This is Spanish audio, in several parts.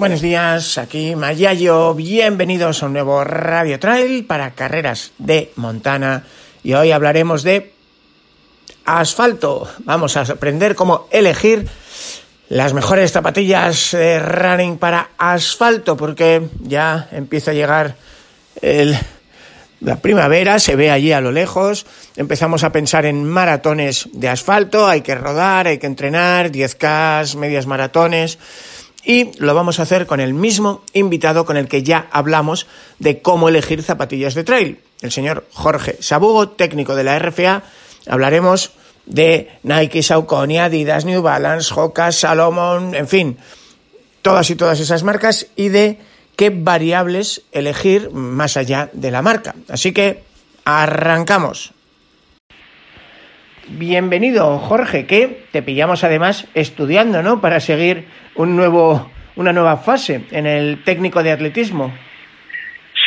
Buenos días, aquí Mayayo, bienvenidos a un nuevo Radio Trail para carreras de Montana. Y hoy hablaremos de asfalto. Vamos a aprender cómo elegir las mejores zapatillas de running para asfalto porque ya empieza a llegar el, la primavera, se ve allí a lo lejos, empezamos a pensar en maratones de asfalto, hay que rodar, hay que entrenar, 10K, medias maratones y lo vamos a hacer con el mismo invitado con el que ya hablamos de cómo elegir zapatillas de trail, el señor Jorge Sabugo, técnico de la RFA. Hablaremos de Nike, Saucony, Adidas, New Balance, Hoka, Salomon, en fin, todas y todas esas marcas y de qué variables elegir más allá de la marca. Así que arrancamos. Bienvenido, Jorge, que te pillamos además estudiando, ¿no? Para seguir un nuevo, una nueva fase en el técnico de atletismo.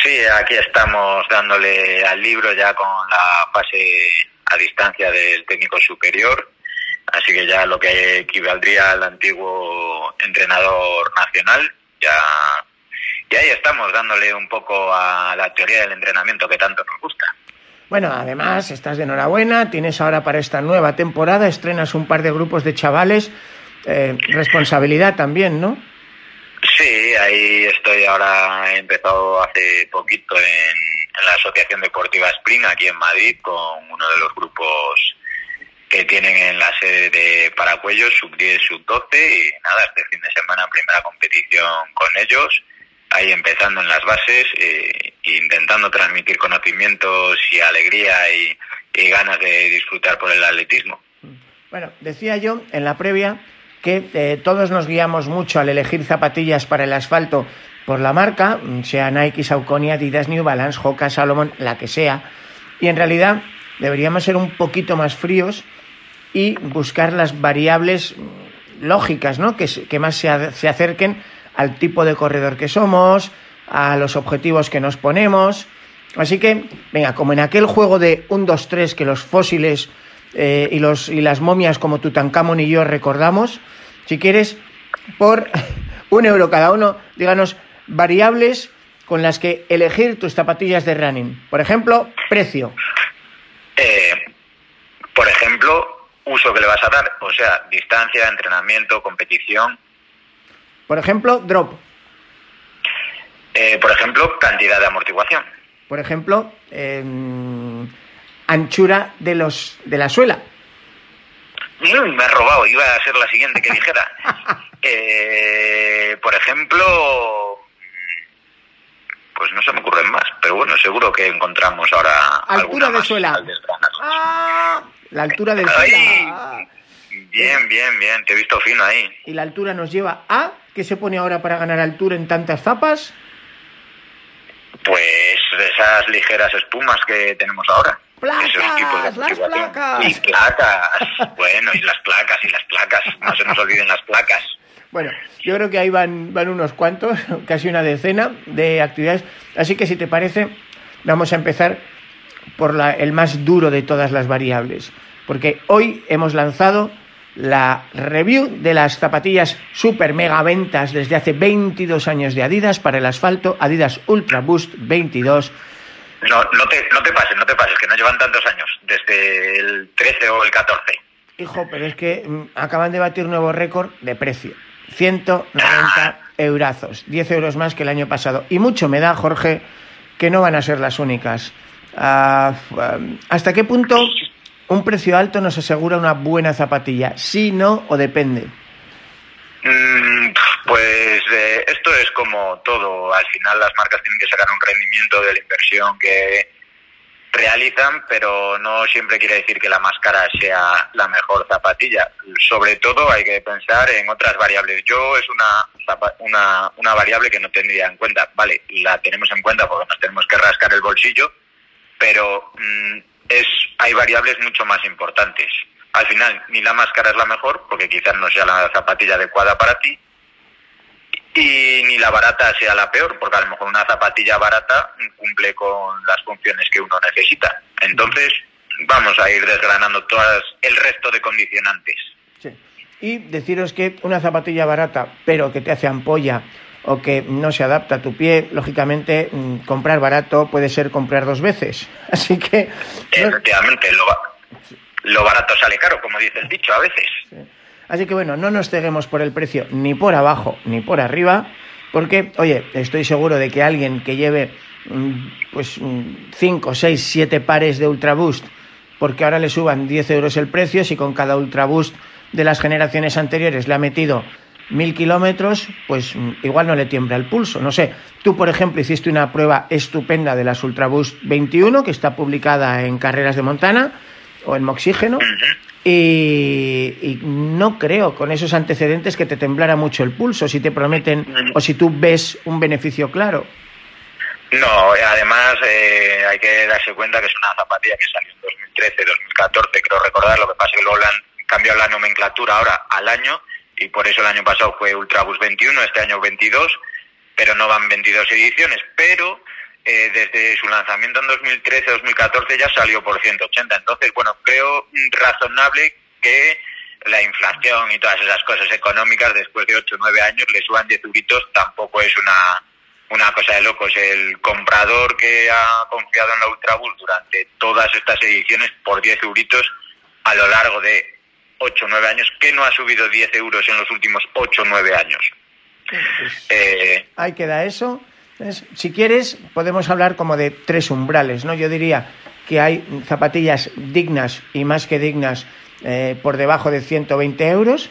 Sí, aquí estamos dándole al libro ya con la fase a distancia del técnico superior, así que ya lo que equivaldría al antiguo entrenador nacional, ya, y ahí estamos dándole un poco a la teoría del entrenamiento que tanto nos gusta. Bueno, además, estás de enhorabuena, tienes ahora para esta nueva temporada, estrenas un par de grupos de chavales, eh, responsabilidad también, ¿no? Sí, ahí estoy ahora, he empezado hace poquito en, la Asociación Deportiva Spring, aquí en Madrid, con uno de los grupos que tienen en la sede de Paracuellos, sub-10, sub-12, y nada, este fin de semana primera competición con ellos, ahí empezando en las bases, eh, intentando transmitir conocimientos y alegría y, ganas de disfrutar por el atletismo. Bueno, decía yo en la previa que eh, todos nos guiamos mucho al elegir zapatillas para el asfalto por la marca, sea Nike, Saucony, Adidas, New Balance, Hoka, Salomon, la que sea, y en realidad deberíamos ser un poquito más fríos y buscar las variables lógicas, ¿no? Que, que más se, se acerquen al tipo de corredor que somos, a los objetivos que nos ponemos. Así que, venga, como en aquel juego de 1, 2, 3 que los fósiles eh, y, los, y las momias como Tutankamón y yo recordamos, si quieres, por un euro cada uno, díganos variables con las que elegir tus zapatillas de running. Por ejemplo, precio. Eh, por ejemplo, uso que le vas a dar, o sea, distancia, entrenamiento, competición. Por ejemplo, drop. Eh, por ejemplo, cantidad de amortiguación. Por ejemplo, eh, anchura de los de la suela. Mm, me has robado, iba a ser la siguiente que dijera. eh, por ejemplo, pues no se me ocurren más, pero bueno, seguro que encontramos ahora altura de más suela. Ah, la altura de suela. Bien, bien, bien, te he visto fino ahí. Y la altura nos lleva a ¿qué se pone ahora para ganar altura en tantas zapas? Pues esas ligeras espumas que tenemos ahora. ¡Placas! Esos tipos de ¡Las placas! Y placas. bueno, y las placas, y las placas. No se nos olviden las placas. Bueno, yo creo que ahí van, van unos cuantos, casi una decena de actividades. Así que si te parece, vamos a empezar por la, el más duro de todas las variables. Porque hoy hemos lanzado la review de las zapatillas super mega ventas desde hace 22 años de Adidas para el asfalto, Adidas Ultra Boost 22. No, no, te, no te pases, no te pases, que no llevan tantos años, desde el 13 o el 14. Hijo, pero es que mm, acaban de batir nuevo récord de precio. 190 eurazos, 10 euros más que el año pasado. Y mucho me da, Jorge, que no van a ser las únicas. Ah, ¿Hasta qué punto un precio alto nos asegura una buena zapatilla? ¿Sí, no o depende? Mm, pues eh, esto es como todo. Al final las marcas tienen que sacar un rendimiento de la inversión que, realizan, pero no siempre quiere decir que la más cara sea la mejor zapatilla. Sobre todo hay que pensar en otras variables. Yo es una, una, una variable que no tendría en cuenta. Vale, la tenemos en cuenta porque nos tenemos que rascar el bolsillo, pero mm, es, hay variables mucho más importantes. Al final, ni la más cara es la mejor, porque quizás no sea la zapatilla adecuada para ti, y ni la barata sea la peor, porque a lo mejor una zapatilla barata cumple con las funciones que uno necesita. Entonces, vamos a ir desgranando todas el resto de condicionantes. Sí. Y deciros que una zapatilla barata, pero que te hace ampolla o que no se adapta a tu pie, lógicamente mm, comprar barato puede ser comprar dos veces. Así que... Efectivamente, lo, lo barato sale caro, como dice el dicho a veces. Sí. Así que bueno, no nos ceguemos por el precio ni por abajo ni por arriba, porque, oye, estoy seguro de que alguien que lleve mm, pues 5, 6, 7 pares de Ultraboost, porque ahora le suban 10 euros el precio, si con cada Ultraboost de las generaciones anteriores le ha metido mil kilómetros, pues mm, igual no le tiembla el pulso. No sé, tú por ejemplo hiciste una prueba estupenda de las Ultraboost 21, que está publicada en Carreras de Montana o en Moxígeno, y, no creo con esos antecedentes que te temblara mucho el pulso si te prometen o si tú ves un beneficio claro. No, además eh, hay que darse cuenta que es una zapatilla que salió en 2013, 2014, creo recordar, lo que pasa es que luego le han cambiado la nomenclatura ahora al año y por eso el año pasado fue Ultrabus 21, este año 22, pero no van 22 ediciones, pero eh, desde su lanzamiento en 2013-2014 ya salió por 180. Entonces, bueno, creo razonable que la inflación y todas esas cosas económicas después de 8 o 9 años le suban 10 euritos, tampoco es una, una cosa de locos. El comprador que ha confiado en la Ultrabus durante todas estas ediciones por 10 euritos a lo largo de 8 o 9 años, que no ha subido 10 euros en los últimos 8 o 9 años. Pues, eh, ahí queda eso si quieres, podemos hablar como de tres umbrales, ¿no? Yo diría que hay zapatillas dignas y más que dignas eh, por debajo de 120 euros.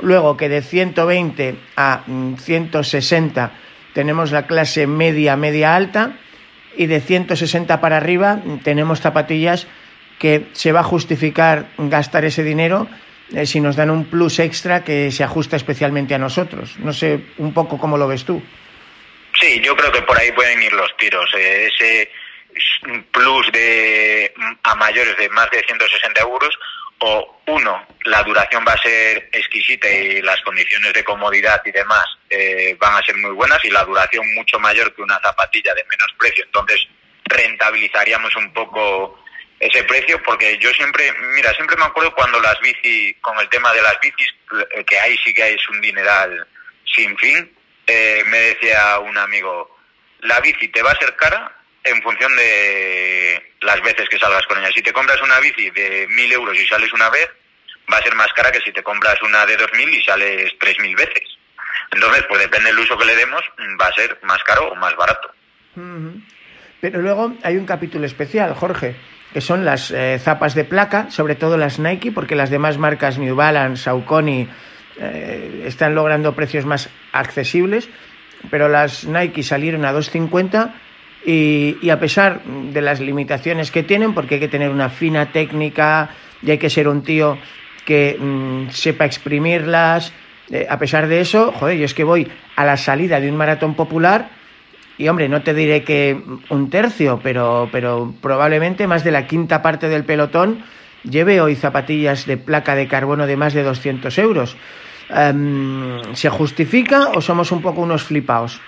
Luego que de 120 a 160 mm, tenemos la clase media, media alta. Y de 160 para arriba mm, tenemos zapatillas que se va a justificar gastar ese dinero eh, si nos dan un plus extra que se ajusta especialmente a nosotros. No sé un poco cómo lo ves tú. Sí, yo creo que por ahí pueden ir los tiros. Eh, ese plus de a mayores de más de 160 euros o uno, la duración va a ser exquisita y las condiciones de comodidad y demás eh, van a ser muy buenas y la duración mucho mayor que una zapatilla de menos precio. Entonces rentabilizaríamos un poco ese precio porque yo siempre, mira, siempre me acuerdo cuando las bici, con el tema de las bicis, eh, que ahí sí que es un dineral sin fin, eh, me decía un amigo, la bici te va a ser cara en función de las veces que salgas con ella. Si te compras una bici de mil euros y sales una vez, va a ser más cara que si te compras una de dos mil y sales tres mil veces. Entonces, pues depende del uso que le demos, va a ser más caro o más barato. Pero luego hay un capítulo especial, Jorge, que son las eh, zapas de placa, sobre todo las Nike, porque las demás marcas New Balance, Saucony, eh, están logrando precios más accesibles, pero las Nike salieron a 250 y, y, a pesar de las limitaciones que tienen, porque hay que tener una fina técnica y hay que ser un tío que mm, sepa exprimirlas, eh, a pesar de eso, joder, yo es que voy a la salida de un maratón popular y hombre, no te diré que un tercio, pero, pero probablemente más de la quinta parte del pelotón lleve hoy zapatillas de placa de carbono de más de 200 euros. Em, ¿Se justifica o somos un poco unos flipados?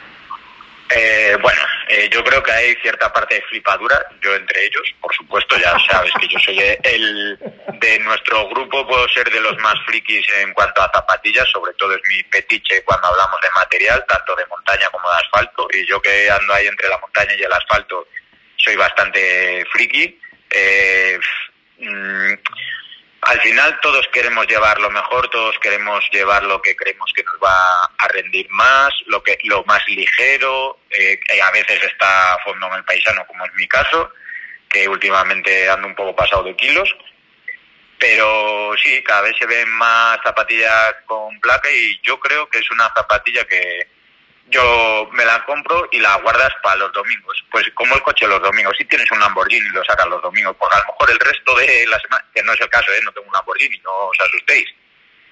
Eh, bueno, eh, yo creo que hay cierta parte de flipadura, yo entre ellos, por supuesto, ya sabes que yo soy el de nuestro grupo, puedo ser de los más frikis en cuanto a zapatillas, sobre todo es mi petiche cuando hablamos de material, tanto de montaña como de asfalto, y yo que ando ahí entre la montaña y el asfalto, soy bastante friki. Eh, mm, al final todos queremos llevar lo mejor, todos queremos llevar lo que creemos que nos va a rendir más, lo que lo más ligero, eh, a veces está a fondo en el paisano, como es mi caso, que últimamente ando un poco pasado de kilos, pero sí, cada vez se ven más zapatillas con placa y yo creo que es una zapatilla que yo me la compro y la guardas para los domingos. Pues como el coche los domingos, si tienes un Lamborghini y lo sacas los domingos, pues a lo mejor el resto de la semana, que no es el caso, ¿eh? no tengo un Lamborghini, no os asustéis.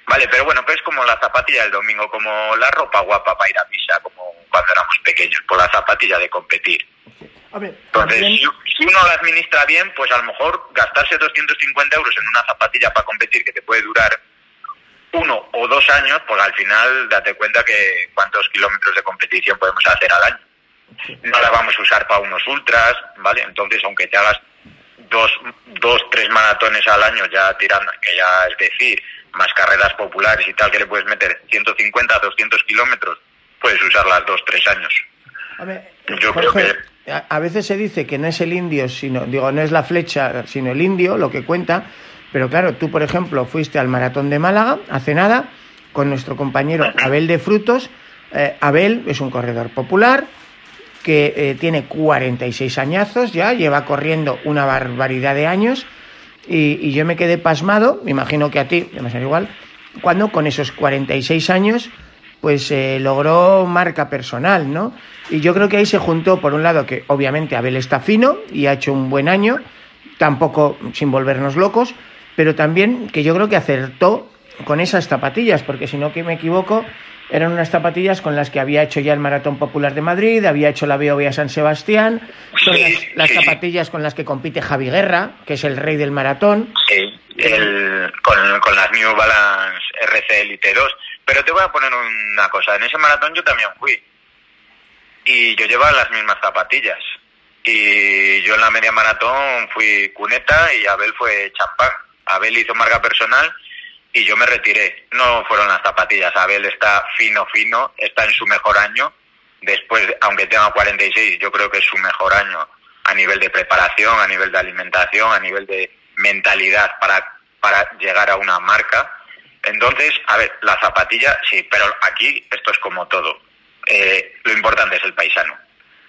Vale, pero bueno, pues es como la zapatilla del domingo, como la ropa guapa para ir a misa, como cuando éramos pequeños, por la zapatilla de competir. Entonces, si, uno la administra bien, pues a lo mejor gastarse 250 euros en una zapatilla para competir que te puede durar uno o dos años, pues al final date cuenta que cuántos kilómetros de competición podemos hacer al año. No la vamos a usar para unos ultras, ¿vale? Entonces, aunque te hagas dos, dos tres maratones al año ya tirando, que ya es decir, más carreras populares y tal, que le puedes meter 150, 200 kilómetros, puedes usarlas dos, tres años. Yo creo que a veces se dice que no es el indio, sino, digo, no es la flecha, sino el indio lo que cuenta, pero claro, tú, por ejemplo, fuiste al Maratón de Málaga hace nada con nuestro compañero Abel de Frutos. Eh, Abel es un corredor popular que eh, tiene 46 añazos ya, lleva corriendo una barbaridad de años y, yo me quedé pasmado, me imagino que a ti, me ser igual, cuando con esos 46 años pues eh, logró marca personal, ¿no? Y yo creo que ahí se juntó, por un lado, que obviamente Abel está fino y ha hecho un buen año, tampoco sin volvernos locos, pero también que yo creo que acertó con esas zapatillas, porque si no que me equivoco, eran unas zapatillas con las que había hecho ya el Maratón Popular de Madrid, había hecho la Beovia San Sebastián, son las, zapatillas con las que compite Javi Guerra, que es el rey del maratón. Sí, con, con, las New Balance RC Elite 2. Pero te voy a poner una cosa, en ese maratón yo también fui. Y yo llevaba las mismas zapatillas. Y yo en la media maratón fui cuneta y Abel fue champán. Abel hizo marca personal y yo me retiré. No fueron las zapatillas. Abel está fino, fino, está en su mejor año. Después, aunque tenga 46, yo creo que es su mejor año a nivel de preparación, a nivel de alimentación, a nivel de mentalidad para, para llegar a una marca. Entonces, a ver, la zapatilla, sí, pero aquí esto es como todo. Eh, lo importante es el paisano.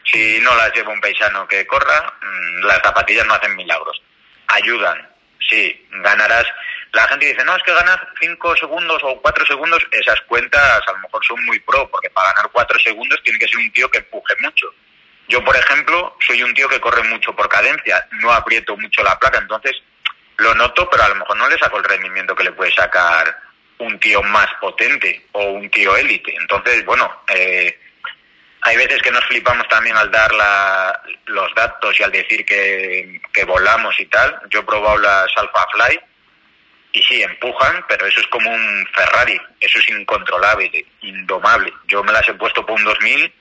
Si no las lleva un paisano que corra, mm, las zapatillas no hacen milagros. Ayudan, sí, ganarás la gente dice, no, es que ganas 5 segundos o 4 segundos, esas cuentas a lo mejor son muy pro, porque para ganar 4 segundos tiene que ser un tío que empuje mucho. Yo, por ejemplo, soy un tío que corre mucho por cadencia, no aprieto mucho la placa, entonces lo noto, pero a lo mejor no le saco el rendimiento que le puede sacar un tío más potente o un tío élite. Entonces, bueno, eh, hay veces que nos flipamos también al dar la, los datos y al decir que, que volamos y tal. Yo he probado las Alpha Fly y sí, empujan, pero eso es como un Ferrari, eso es incontrolable, indomable. Yo me las he puesto por un 2000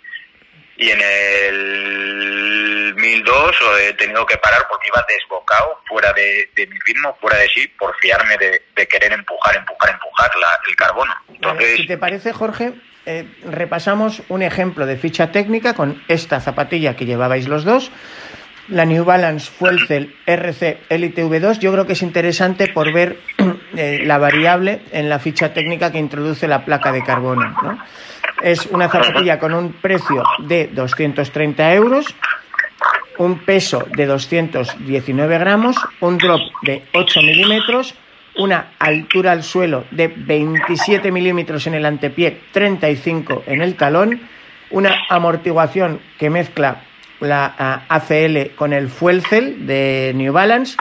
y en el 1002 he tenido que parar porque iba desbocado, fuera de, mi ritmo, fuera de sí, por fiarme de, querer empujar, empujar, empujar el carbono. Entonces, si te parece, Jorge, eh, repasamos un ejemplo de ficha técnica con esta zapatilla que llevabais los dos la New Balance Fuelcel RC Elite V2, yo creo que es interesante por ver eh, la variable en la ficha técnica que introduce la placa de carbono. Es una zapatilla con un precio de 230 euros, un peso de 219 gramos, un drop de 8 milímetros, una altura al suelo de 27 milímetros en el antepié, 35 en el talón, una amortiguación que mezcla la ACL con el Fuel Cell de New Balance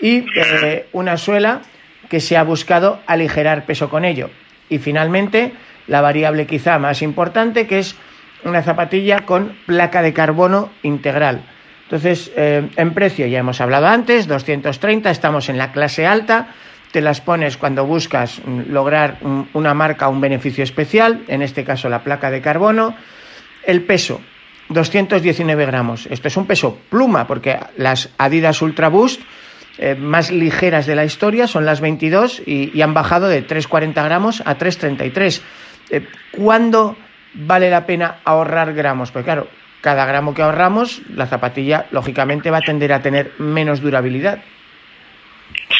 y eh, una suela que se ha buscado aligerar peso con ello. Y finalmente, la variable quizá más importante, que es una zapatilla con placa de carbono integral. Entonces, eh, en precio ya hemos hablado antes, 230, estamos en la clase alta, te las pones cuando buscas lograr una marca o un beneficio especial, en este caso la placa de carbono. El peso, 219 gramos. Esto es un peso pluma, porque las Adidas Ultra Boost eh, más ligeras de la historia son las 22 y, han bajado de 3,40 gramos a 3,33. Eh, ¿Cuándo vale la pena ahorrar gramos? Pues claro, cada gramo que ahorramos, la zapatilla lógicamente va a tender a tener menos durabilidad.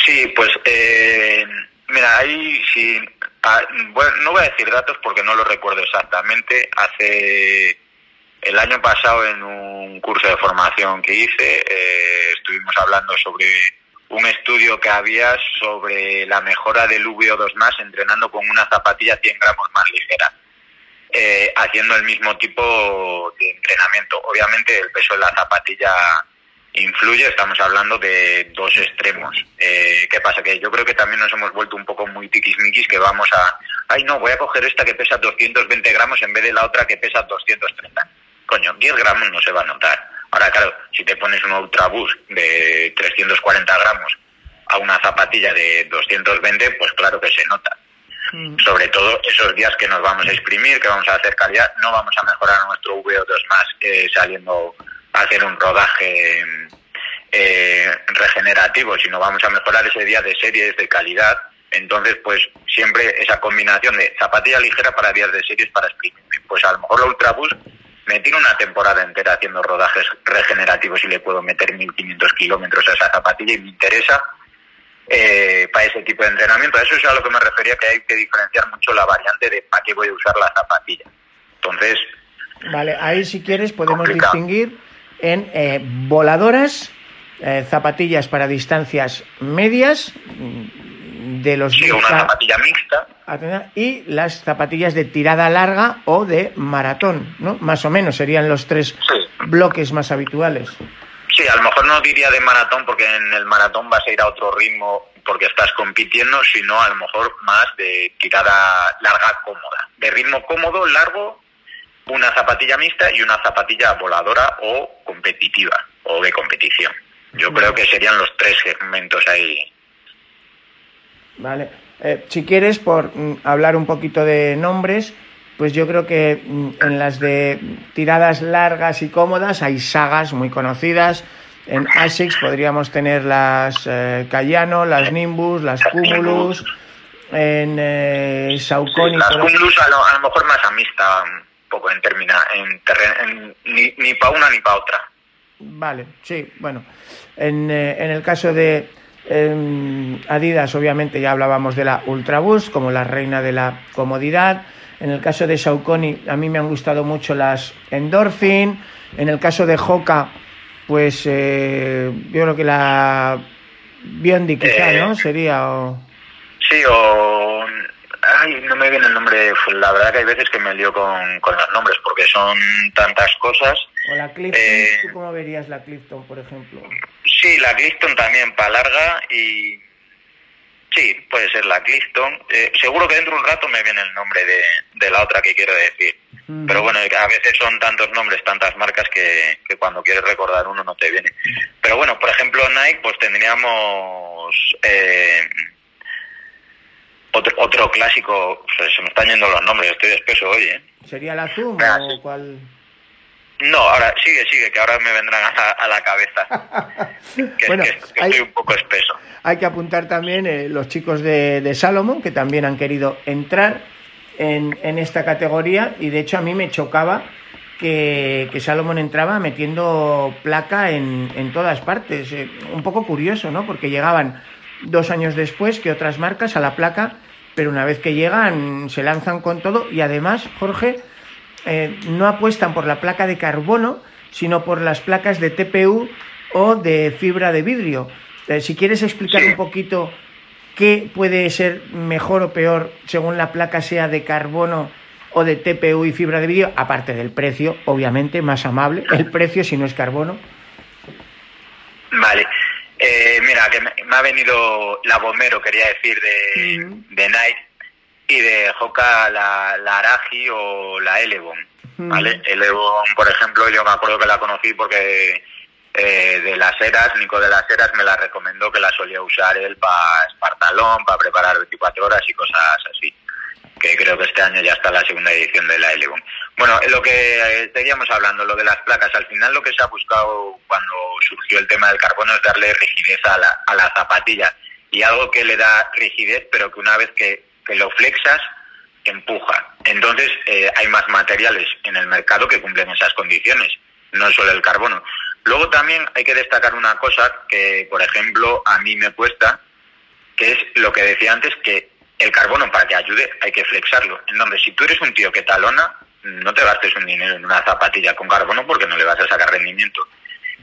Sí, pues eh, mira, ahí sí, ah, bueno, no voy a decir datos porque no lo recuerdo exactamente. Hace el año pasado en un curso de formación que hice eh, estuvimos hablando sobre un estudio que había sobre la mejora del VO2 más entrenando con una zapatilla 100 gramos más ligera. Eh, haciendo el mismo tipo de entrenamiento. Obviamente el peso de la zapatilla influye, estamos hablando de dos extremos. Eh, ¿Qué pasa? Que yo creo que también nos hemos vuelto un poco muy tiquismiquis que vamos a, ay no, voy a coger esta que pesa 220 gramos en vez de la otra que pesa 230. Coño, 10 gramos no se va a notar. Ahora, claro, si te pones un Ultraboost de 340 gramos a una zapatilla de 220, pues claro que se nota. Mm. Sobre todo esos días que nos vamos a exprimir, que vamos a hacer calidad, no vamos a mejorar nuestro VO2 más eh, saliendo hacer un rodaje eh, regenerativo, sino vamos a mejorar ese día de series de calidad. Entonces, pues siempre esa combinación de zapatilla ligera para días de series para exprimir. Pues a lo mejor la Ultraboost me tiro una temporada entera haciendo rodajes regenerativos y le puedo meter 1500 kilómetros a esa zapatilla y me interesa eh, para ese tipo de entrenamiento. A eso es a lo que me refería, que hay que diferenciar mucho la variante de para qué voy a usar la zapatilla. Entonces... Vale, ahí si quieres podemos distinguir en eh, voladoras, eh, zapatillas para distancias medias, mm, de los sí, una zapatilla mixta y las zapatillas de tirada larga o de maratón, ¿no? Más o menos serían los tres bloques más habituales. Sí, a lo mejor no diría de maratón porque en el maratón vas a ir a otro ritmo porque estás compitiendo, sino a lo mejor más de tirada larga cómoda. De ritmo cómodo, largo, una zapatilla mixta y una zapatilla voladora o competitiva o de competición. Yo creo que serían los tres segmentos ahí. Vale. Eh, si quieres, por mm, hablar un poquito de nombres, pues yo creo que mm, en las de tiradas largas y cómodas hay sagas muy conocidas. En ASICS podríamos tener las eh, Cayano, las Nimbus, las Cumulus. En eh, Saucony. las Cumulus a lo, mejor más amista, un poco en término, en, ni, ni para una ni para otra. Vale, sí, bueno. En, eh, en el caso de Adidas, obviamente ya hablábamos de la Ultraboost como la reina de la comodidad. En el caso de Saucony, a mí me han gustado mucho las Endorphin. En el caso de Hoka, pues eh, yo creo que la Biondi quizá, ¿no? Eh, Sería o... Sí, o... Ay, no me viene el nombre. La verdad que hay veces que me lío con, con los nombres porque son tantas cosas. O la Clifton, eh, ¿tú cómo verías la Clifton, por ejemplo? Sí, la Clifton también para larga y Sí, puede ser la Clifton. Eh, seguro que dentro de un rato me viene el nombre de, la otra que quiero decir. Pero bueno, a veces son tantos nombres, tantas marcas que, cuando quieres recordar uno no te viene. Pero bueno, por ejemplo Nike, pues tendríamos eh, otro, otro clásico. Pues se me están yendo los nombres, estoy espeso hoy. ¿eh? ¿Sería la Zoom o cuál? No, ahora sigue, sigue, que ahora me vendrán a, la cabeza. que, bueno, estoy un poco espeso. Hay que apuntar también eh, los chicos de, de, Salomon, que también han querido entrar en, en, esta categoría, y de hecho a mí me chocaba que, que Salomon entraba metiendo placa en, en todas partes. Eh, un poco curioso, ¿no? Porque llegaban dos años después que otras marcas a la placa, pero una vez que llegan se lanzan con todo y además, Jorge, eh, no apuestan por la placa de carbono, sino por las placas de TPU o de fibra de vidrio. Eh, si quieres explicar un poquito qué puede ser mejor o peor según la placa sea de carbono o de TPU y fibra de vidrio, aparte del precio, obviamente, más amable, el precio si no es carbono. Vale. Eh, mira, que me, ha venido la Bomero, quería decir, de, de Nike y de Hoka la, la Araji o la Elevon. ¿vale? Elevon, por ejemplo, yo me acuerdo que la conocí porque eh, de las eras, Nico de las eras me la recomendó que la solía usar él para Espartalón, para preparar 24 horas y cosas así. Que creo que este año ya está la segunda edición de la Elevon. Bueno, lo que estaríamos hablando, lo de las placas, al final lo que se ha buscado cuando surgió el tema del carbono es darle rigidez a la, a la zapatilla. Y algo que le da rigidez, pero que una vez que que lo flexas empuja. Entonces eh, hay más materiales en el mercado que cumplen esas condiciones, no solo el carbono. Luego también hay que destacar una cosa que, por ejemplo, a mí me cuesta, que es lo que decía antes, que el carbono para que ayude hay que flexarlo. En donde si tú eres un tío que talona, no te gastes un dinero en una zapatilla con carbono porque no le vas a sacar rendimiento.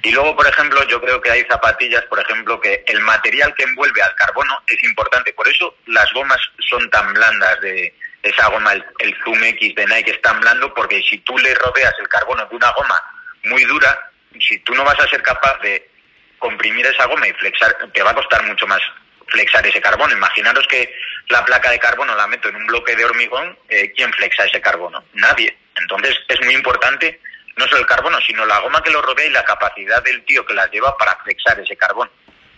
Y luego, por ejemplo, yo creo que hay zapatillas, por ejemplo, que el material que envuelve al carbono es importante. Por eso las gomas son tan blandas de, esa goma, el, Zoom X de Nike es tan blando porque si tú le rodeas el carbono de una goma muy dura, si tú no vas a ser capaz de comprimir esa goma y flexar, te va a costar mucho más flexar ese carbono. Imaginaros que la placa de carbono la meto en un bloque de hormigón, eh, ¿quién flexa ese carbono? Nadie. Entonces es muy importante no solo el carbono, sino la goma que lo rodea y la capacidad del tío que la lleva para flexar ese carbono.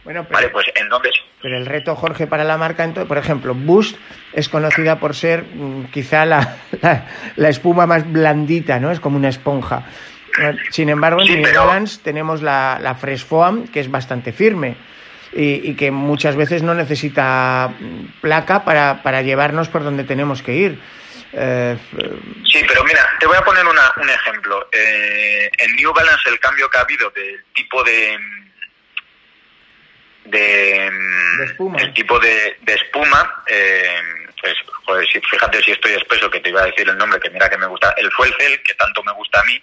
Bueno, pero, vale, pues entonces... Pero el reto, Jorge, para la marca, entonces, por ejemplo, Boost es conocida por ser mm, quizá la, la, la, espuma más blandita, ¿no? Es como una esponja. Sin embargo, en Sí, New pero- Balance tenemos la, la Fresh Foam, que es bastante firme y, y que muchas veces no necesita mm, placa para, para llevarnos por donde tenemos que ir. Eh, Sí, pero mira, te voy a poner una- un ejemplo. Eh, en New Balance el cambio que ha habido del tipo de de, De espuma. el tipo de, de espuma eh, pues joder, si- fíjate si estoy espeso que te iba a decir el nombre que mira que me gusta el fuel cell que tanto me gusta a mí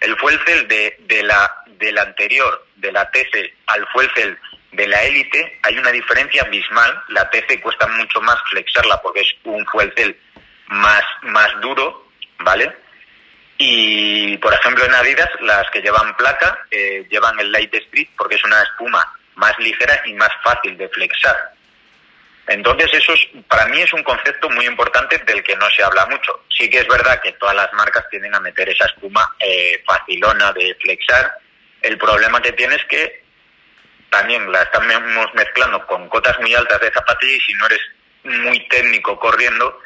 el fuel cell de, de la del anterior de la TC al fuel cell de la élite hay una diferencia abismal la TC cuesta mucho más flexarla porque es un fuel cell más más duro vale y, por ejemplo, en Adidas, las que llevan placa eh, llevan el Light Street porque es una espuma más ligera y más fácil de flexar. Entonces, eso es, para mí es un concepto muy importante del que no se habla mucho. Sí que es verdad que todas las marcas tienden a meter esa espuma eh, facilona de flexar. El problema que tiene es que también la estamos mezclando con cotas muy altas de zapatilla y si no eres muy técnico corriendo,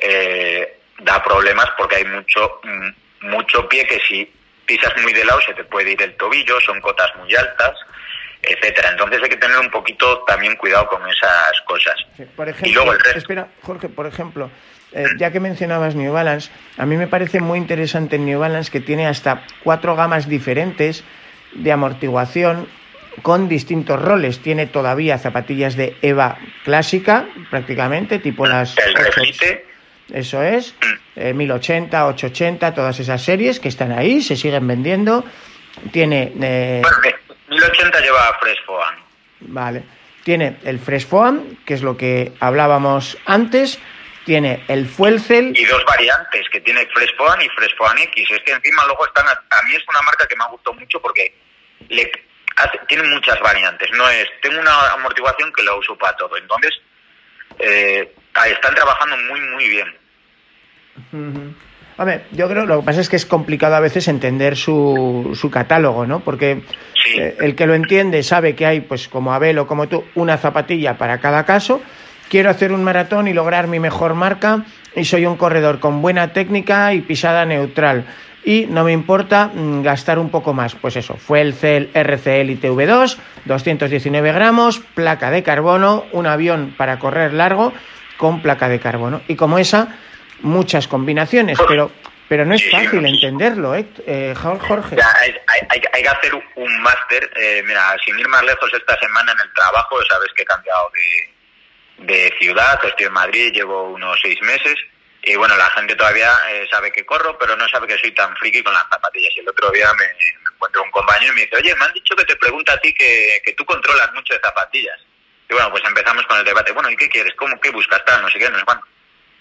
eh, da problemas porque hay mucho mm, mucho pie que si pisas muy de lado se te puede ir el tobillo, son cotas muy altas, etcétera. Entonces hay que tener un poquito también cuidado con esas cosas. Sí, Por ejemplo, Y luego el resto. espera, Jorge, por ejemplo, eh, ya que mencionabas New Balance, a mí me parece muy interesante en New Balance que tiene hasta cuatro gamas diferentes de amortiguación con distintos roles. Tiene todavía zapatillas de EVA clásica, prácticamente, tipo las El Oxford. Eso es, eh, 1080, 880, todas esas series que están ahí, se siguen vendiendo. Tiene eh, bueno, que 1080 lleva Fresh Foam. Vale. Tiene el Fresh Foam, que es lo que hablábamos antes. Tiene el Fuel Cell. y dos variantes que tiene Fresh Foam y Fresh Foam X. Es que encima luego están, a, a mí es una marca que me ha gustado mucho porque le hace- tiene muchas variantes. No es, tengo una amortiguación que lo uso para todo. Entonces, eh, están trabajando muy, muy bien. Hombre, yo creo, lo que pasa es que es complicado a veces entender su, su catálogo, ¿no? Porque Sí. eh, el que lo entiende sabe que hay, pues como Abel o como tú, una zapatilla para cada caso. Quiero hacer un maratón y lograr mi mejor marca y soy un corredor con buena técnica y pisada neutral. Y no me importa mm, gastar un poco más. Pues eso, fue el Cell RC Elite V2, 219 gramos, placa de carbono, un avión para correr largo con placa de carbono. Y como esa, muchas combinaciones, pero, pero no es fácil entenderlo, ¿eh? Eh, Jorge. Ya, hay, hay- hay- hay que hacer un- un máster. eh, mira, sin ir más lejos, esta semana en el trabajo, sabes que he cambiado de, de ciudad, estoy en Madrid, llevo unos seis meses. Y bueno, la gente todavía eh, sabe que corro, pero no sabe que soy tan friki con las zapatillas. Y el otro día me, me encuentro un compañero y me dice, oye, me han dicho que te pregunta a ti que, que tú controlas mucho de zapatillas. Y bueno, pues empezamos con el debate. Bueno, ¿y qué quieres? ¿Cómo? ¿Qué buscas? Tal, no sé qué, no sé cuánto.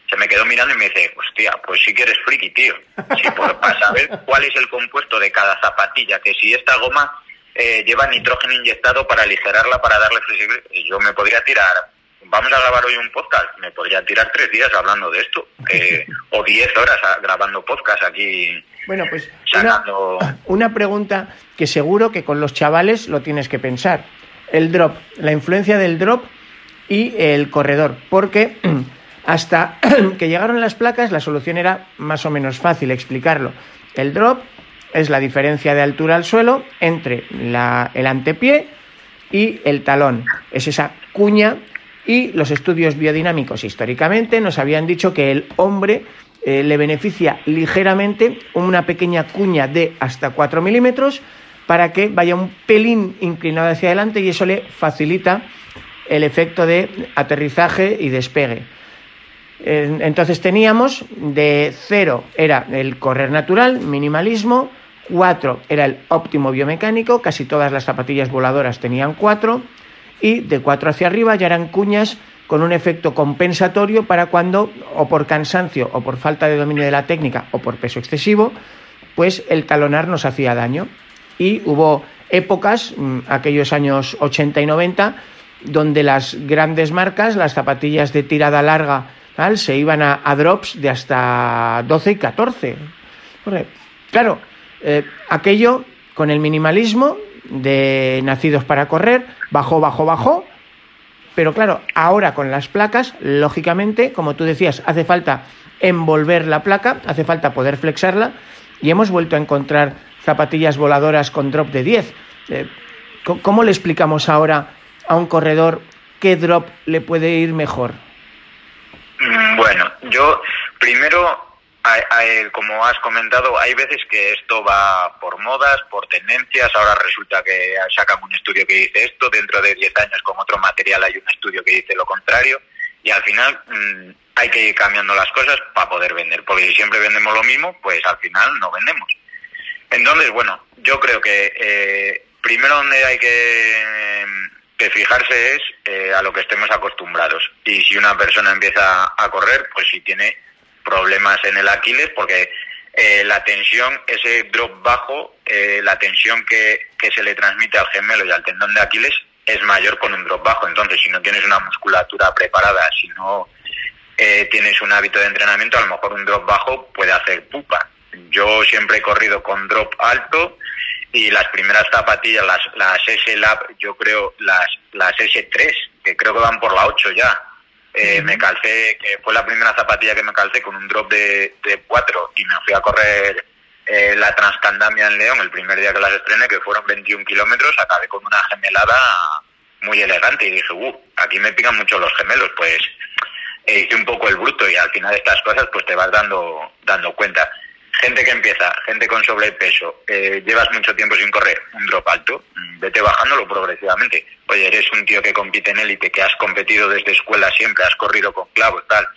Se me quedó mirando y me dice, hostia, pues sí que eres friki, tío. Sí, por, para saber cuál es el compuesto de cada zapatilla, que si esta goma eh, lleva nitrógeno inyectado para aligerarla, para darle flexibilidad, y yo me podría tirar, vamos a grabar hoy un podcast, me podría tirar tres días hablando de esto, eh, o diez horas grabando podcast aquí, Bueno, pues una, una pregunta que seguro que con los chavales lo tienes que pensar. El drop, la influencia del drop y el corredor. Porque hasta que llegaron las placas la solución era más o menos fácil explicarlo. El drop es la diferencia de altura al suelo entre el antepié y el talón. Es esa cuña y los estudios biodinámicos históricamente nos habían dicho que el hombre eh, le beneficia ligeramente una pequeña cuña de hasta 4 milímetros para que vaya un pelín inclinado hacia adelante y eso le facilita el efecto de aterrizaje y despegue. En- Entonces teníamos de 0 era el correr natural, minimalismo, 4 era el óptimo biomecánico, casi todas las zapatillas voladoras tenían 4 y de 4 hacia arriba ya eran cuñas con un efecto compensatorio para cuando, o por cansancio, o por falta de dominio de la técnica, o por peso excesivo, pues el talonar nos hacía daño. Y hubo épocas, mm, aquellos años 80 y 90, donde las grandes marcas, las zapatillas de tirada larga, se iban a, drops de hasta 12 y 14. claro, eh, aquello con el minimalismo de nacidos para correr, bajó, bajó, bajó, pero claro, ahora con las placas, lógicamente, como tú decías, hace falta envolver la placa, hace falta poder flexarla y hemos vuelto a encontrar zapatillas voladoras con drop de 10. Eh, ¿Cómo le explicamos ahora a un corredor qué drop le puede ir mejor? Mm, bueno, yo primero, como has comentado, hay veces que esto va por modas, por tendencias. Ahora resulta que sacan un estudio que dice esto, dentro de 10 años con otro material hay un estudio que dice lo contrario. Y al final mm, hay que ir cambiando las cosas para poder vender, porque si siempre vendemos lo mismo, pues al final no vendemos. Entonces, bueno, yo creo que eh, primero donde hay que que fijarse es eh, a lo que estemos acostumbrados. Y si una persona empieza a correr, pues si tiene problemas en el Aquiles, porque eh, la tensión, ese drop bajo, eh, la tensión que, que se le transmite al gemelo y al tendón de Aquiles es mayor con un drop bajo. Entonces, si no tienes una musculatura preparada, si no tienes un hábito de entrenamiento, a lo mejor un drop bajo puede hacer pupa. Yo siempre he corrido con drop alto y las primeras zapatillas, las, las S-Lab, yo creo, las, las S3, que creo que van por la 8 ya. Eh, me calcé, que fue la primera zapatilla que me calcé con un drop de, de 4 y me fui a correr eh, la Transcandamia en León el primer día que las estrené, que fueron 21 kilómetros, acabé con una gemelada muy elegante y dije, uh, aquí me pican mucho los gemelos, pues eh, hice un poco el bruto y al final de estas cosas pues te vas dando, dando cuenta gente que empieza, gente con sobrepeso, eh, llevas mucho tiempo sin correr, un drop alto, mm, vete bajándolo progresivamente. Oye, eres un tío que compite en élite, que has competido desde escuela siempre, has corrido con clavos, tal,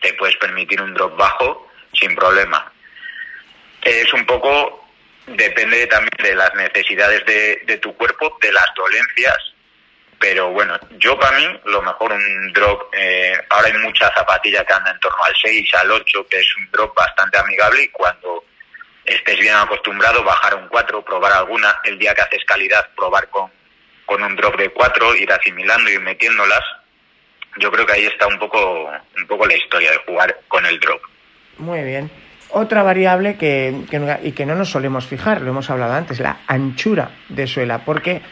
te puedes permitir un drop bajo sin problema. Es un poco, depende también de las necesidades de, de tu cuerpo, de las dolencias pero bueno, yo para mí, lo mejor un drop, eh, ahora hay mucha zapatilla que anda en torno al 6, al 8, que es un drop bastante amigable y cuando estés bien acostumbrado, bajar un 4, probar alguna, el día que haces calidad, probar con, con un drop de 4, ir asimilando y metiéndolas. Yo creo que ahí está un poco, un poco la historia de jugar con el drop. Muy bien. Otra variable que, que, y que no nos solemos fijar, lo hemos hablado antes, la anchura de suela, porque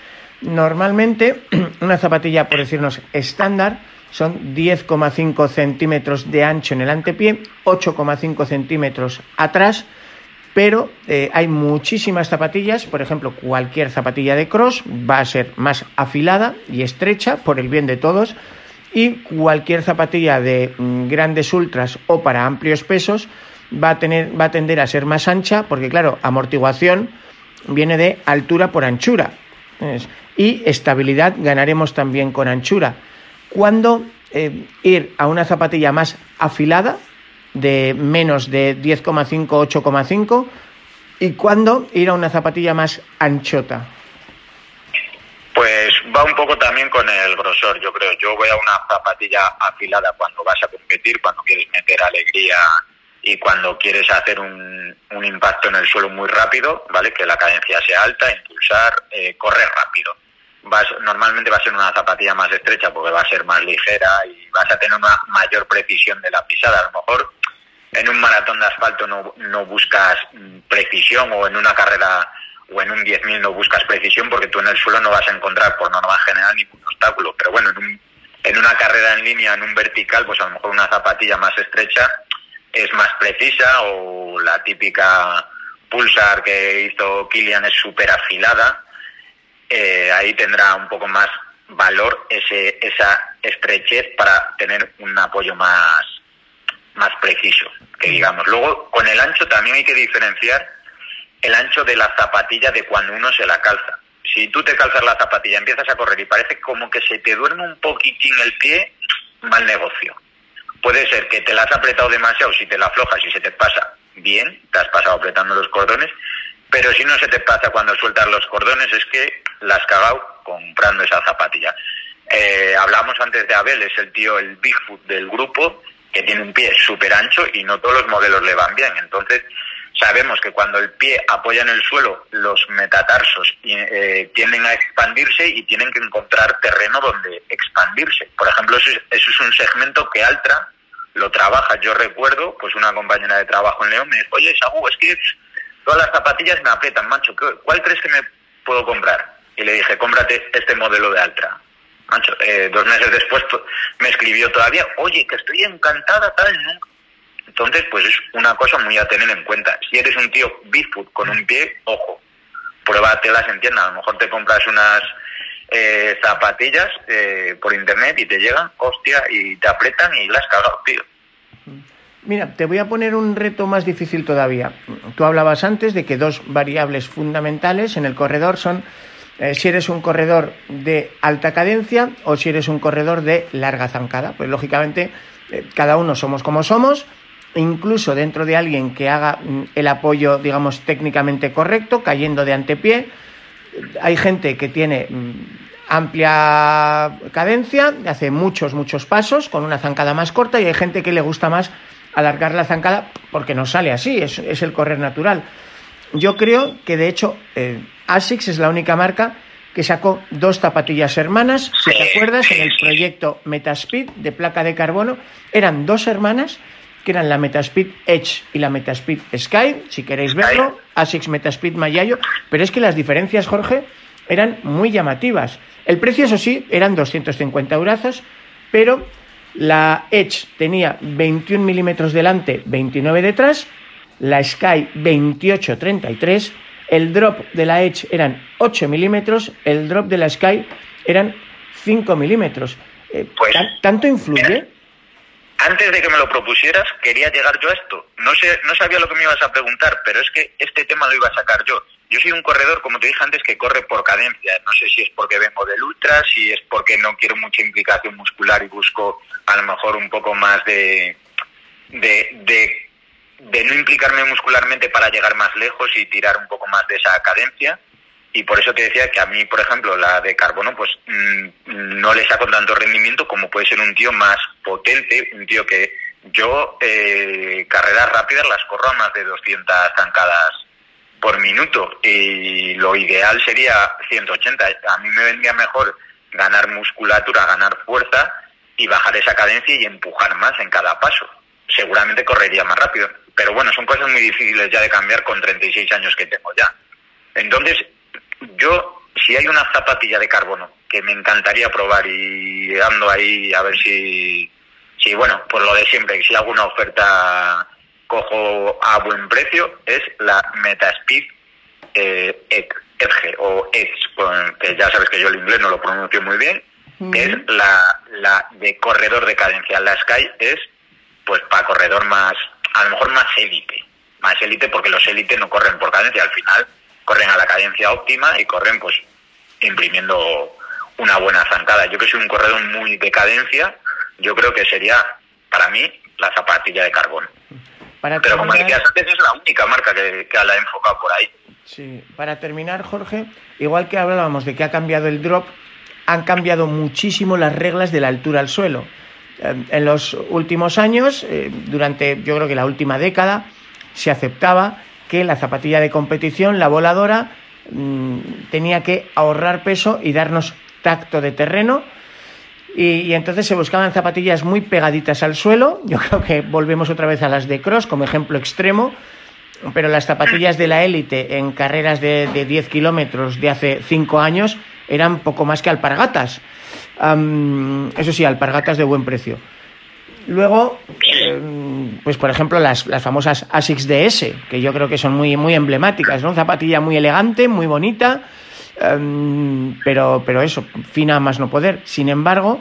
Normalmente, una zapatilla, por decirnos, estándar, son 10,5 centímetros de ancho en el antepié, 8,5 centímetros atrás, pero eh, hay muchísimas zapatillas, por ejemplo, cualquier zapatilla de cross va a ser más afilada y estrecha por el bien de todos, y cualquier zapatilla de mm, grandes ultras o para amplios pesos va a, tener, va a tender a ser más ancha, porque claro, amortiguación viene de altura por anchura y estabilidad ganaremos también con anchura. ¿Cuándo eh, ir a una zapatilla más afilada, de menos de 10,5, 8,5? ¿Y cuándo ir a una zapatilla más anchota? Pues va un poco también con el grosor, yo creo. Yo voy a una zapatilla afilada cuando vas a competir, cuando quieres meter alegría y cuando quieres hacer un, un impacto en el suelo muy rápido, ¿vale? Que la cadencia sea alta, impulsar, eh, correr rápido. Vas, normalmente va a ser una zapatilla más estrecha porque va a ser más ligera y vas a tener una mayor precisión de la pisada. A lo mejor en un maratón de asfalto no, no buscas mm, precisión o en una carrera o en un 10.000 no buscas precisión porque tú en el suelo no vas a encontrar por norma general ningún obstáculo. Pero bueno, en, un, en una carrera en línea, en un vertical, pues a lo mejor una zapatilla más estrecha es más precisa o la típica pulsar que hizo Kilian es súper afilada, eh, ahí tendrá un poco más valor ese, esa estrechez para tener un apoyo más, más preciso, que digamos. Luego, con el ancho también hay que diferenciar el ancho de la zapatilla de cuando uno se la calza. Si tú te calzas la zapatilla, empiezas a correr y parece como que se te duerme un poquitín el pie, mal negocio puede ser que te la has apretado demasiado, si te la aflojas y se te pasa bien, te has pasado apretando los cordones, pero si no se te pasa cuando sueltas los cordones es que la has cagado comprando esa zapatilla. Eh, hablamos antes de Abel, es el tío, el Bigfoot del grupo, que tiene un pie súper ancho y no todos los modelos le van bien. Entonces, sabemos que cuando el pie apoya en el suelo, los metatarsos eh, tienden a expandirse y tienen que encontrar terreno donde expandirse. Por ejemplo, eso es, un segmento que Altra lo trabaja. Yo recuerdo, pues una compañera de trabajo en León me dijo, oye, Sagu, es que todas las zapatillas me aprietan, macho, ¿cuál crees que me puedo comprar? Y le dije, cómprate este modelo de Altra. Macho, eh, dos meses después me escribió todavía, oye, que estoy encantada, tal, nunca entonces, pues es una cosa muy a tener en cuenta. Si eres un tío Bigfoot con un pie, ojo, pruébatelas en tienda. A lo mejor te compras unas eh, zapatillas eh, por internet y te llegan, hostia, y te apretan y las cagado, tío. Mira, te voy a poner un reto más difícil todavía. Tú hablabas antes de que dos variables fundamentales en el corredor son eh, si eres un corredor de alta cadencia o si eres un corredor de larga zancada. Pues lógicamente cada uno somos como somos incluso dentro de alguien que haga mm, el apoyo, digamos, técnicamente correcto, cayendo de antepié. Hay gente que tiene mm, amplia cadencia, hace muchos, muchos pasos con una zancada más corta y hay gente que le gusta más alargar la zancada porque no sale así, es, el correr natural. Yo creo que de hecho eh, ASICS es la única marca que sacó dos zapatillas hermanas, si te acuerdas, en el proyecto Metaspeed de placa de carbono, eran dos hermanas que eran la Metaspeed Edge y la Metaspeed Sky, si queréis verlo, ASICS Metaspeed Mayayo, pero es que las diferencias, Jorge, eran muy llamativas. El precio, eso sí, eran 250 euros, pero la Edge tenía 21 milímetros delante, 29 detrás, la Sky 28-33, el drop de la Edge eran 8 milímetros, el drop de la Sky eran 5 milímetros. Eh, pues, ¿Tanto influye? antes de que me lo propusieras, quería llegar yo a esto. No sé, no sabía lo que me ibas a preguntar, pero es que este tema lo iba a sacar yo. Yo soy un corredor, como te dije antes, que corre por cadencia. No sé si es porque vengo del ultra, si es porque no quiero mucha implicación muscular y busco a lo mejor un poco más de, de, de, de no implicarme muscularmente para llegar más lejos y tirar un poco más de esa cadencia y por eso te decía que a mí, por ejemplo, la de carbono, pues mm, no le saco tanto rendimiento como puede ser un tío más potente, un tío que yo eh, carreras rápidas las corro a más de 200 zancadas por minuto y lo ideal sería 180. A mí me vendría mejor ganar musculatura, ganar fuerza y bajar esa cadencia y empujar más en cada paso. Seguramente correría más rápido. Pero bueno, son cosas muy difíciles ya de cambiar con 36 años que tengo ya. Entonces, yo, si hay una zapatilla de carbono que me encantaría probar y ando ahí a ver si, si bueno, por lo de siempre, si alguna oferta cojo a buen precio, es la Metaspeed eh, Edge o Edge, que ya sabes que yo el inglés no lo pronuncio muy bien, es la, la de corredor de cadencia. La Sky es, pues, para corredor más, a lo mejor más élite, más élite porque los élite no corren por cadencia, al final corren a la cadencia óptima y corren pues imprimiendo una buena zancada. Yo que soy un corredor muy de cadencia, yo creo que sería para mí la zapatilla de carbón. Pero como decías antes, es la única marca que, que la he enfocado por ahí. Sí, para terminar, Jorge, igual que hablábamos de que ha cambiado el drop, han cambiado muchísimo las reglas de la altura al suelo. Eh, en los últimos años, eh, durante yo creo que la última década, se aceptaba que la zapatilla de competición, la voladora, mm, tenía que ahorrar peso y darnos tacto de terreno. Y, entonces se buscaban zapatillas muy pegaditas al suelo. Yo creo que volvemos otra vez a las de cross como ejemplo extremo. Pero las zapatillas de la élite en carreras de, de 10 kilómetros de hace 5 años eran poco más que alpargatas. eso sí, alpargatas de buen precio. Luego, em, pues por ejemplo, las, las, famosas ASICS DS, que yo creo que son muy, muy emblemáticas, ¿no? Zapatilla muy elegante, muy bonita, em, pero, pero eso, fina más no poder. Sin embargo,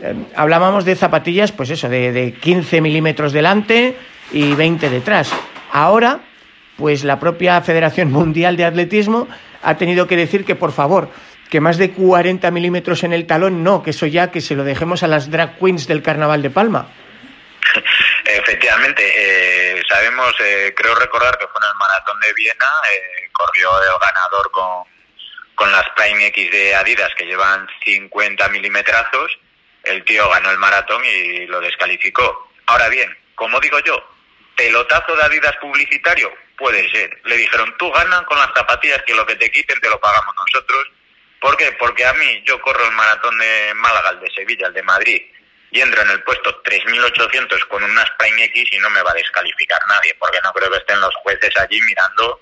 em, hablábamos de zapatillas, pues eso, de, de 15 milímetros delante y 20 detrás. Ahora, pues la propia Federación Mundial de Atletismo ha tenido que decir que, por favor, que más de 40 milímetros en el talón, no, que eso ya que se lo dejemos a las drag queens del Carnaval de Palma. Efectivamente, eh, sabemos, eh, creo recordar que fue en el maratón de Viena, eh, corrió el ganador con, con las Prime X de Adidas que llevan 50 milimetrazos, el tío ganó el maratón y lo descalificó. Ahora bien, como digo yo, pelotazo de Adidas publicitario, puede ser. Le dijeron, tú ganas con las zapatillas que lo que te quiten te lo pagamos nosotros. ¿Por qué? Porque a mí yo corro el maratón de Málaga, el de Sevilla, el de Madrid, y entro en el puesto 3.800 con unas Prime X y no me va a descalificar nadie, porque no creo que estén los jueces allí mirando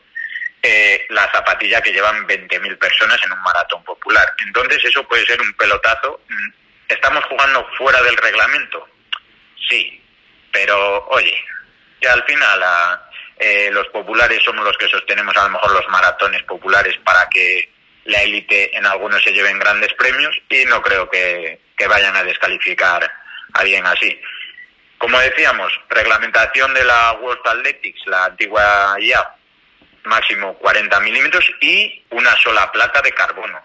eh, la zapatilla que llevan 20.000 personas en un maratón popular. Entonces eso puede ser un pelotazo. Mm, ¿Estamos jugando fuera del reglamento? Sí, pero oye, que al final eh, los populares somos los que sostenemos a lo mejor los maratones populares para que la élite en algunos se lleven grandes premios y no creo que, vayan a descalificar a alguien así. Como decíamos, reglamentación de la World Athletics, la antigua IA, máximo 40 milímetros y una sola placa de carbono.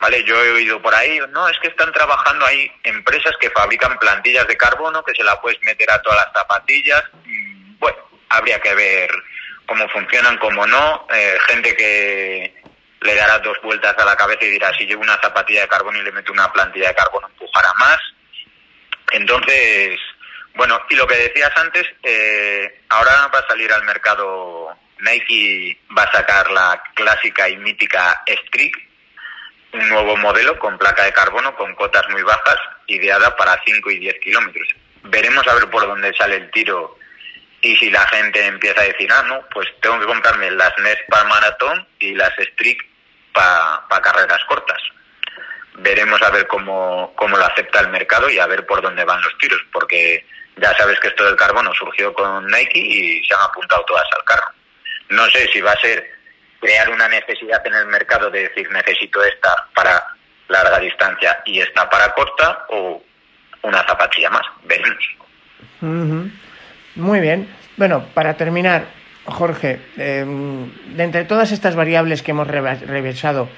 ¿Vale? Yo he oído por ahí, no, es que están trabajando ahí empresas que fabrican plantillas de carbono que se la puedes meter a todas las zapatillas. Mm, bueno, habría que ver cómo funcionan, cómo no. Eh, gente que le dará dos vueltas a la cabeza y dirá, si llevo una zapatilla de carbono y le meto una plantilla de carbono, empujará más. Entonces, bueno, y lo que decías antes, eh, ahora va a salir al mercado Nike va a sacar la clásica y mítica Streak, un nuevo modelo con placa de carbono con cotas muy bajas, ideada para 5 y 10 kilómetros. Veremos a ver por dónde sale el tiro y si la gente empieza a decir, ah, no, pues tengo que comprarme las NES para maratón y las Streak para carreras cortas. Veremos a ver cómo, cómo lo acepta el mercado y a ver por dónde van los tiros, porque ya sabes que esto del carbono surgió con Nike y se han apuntado todas al carro. No sé si va a ser crear una necesidad en el mercado de decir necesito esta para larga distancia y esta para corta o una zapatilla más. Veremos. Muy bien. Bueno, para terminar, Jorge, em, de entre todas estas variables que hemos revisado,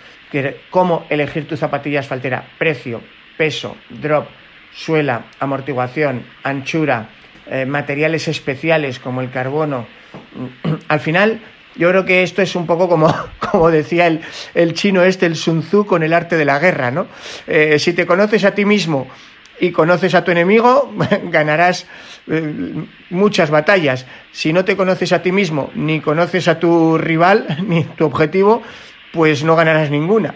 cómo elegir tu zapatilla asfaltera, precio, peso, drop, suela, amortiguación, anchura, eh, materiales especiales como el carbono, al final yo creo que esto es un poco como, como decía el, el, chino este, el Sun Tzu, con el arte de la guerra, ¿no? Eh, si te conoces a ti mismo y conoces a tu enemigo, ganarás eh, muchas batallas. Si no te conoces a ti mismo, ni conoces a tu rival, ni tu objetivo, pues no ganarás ninguna.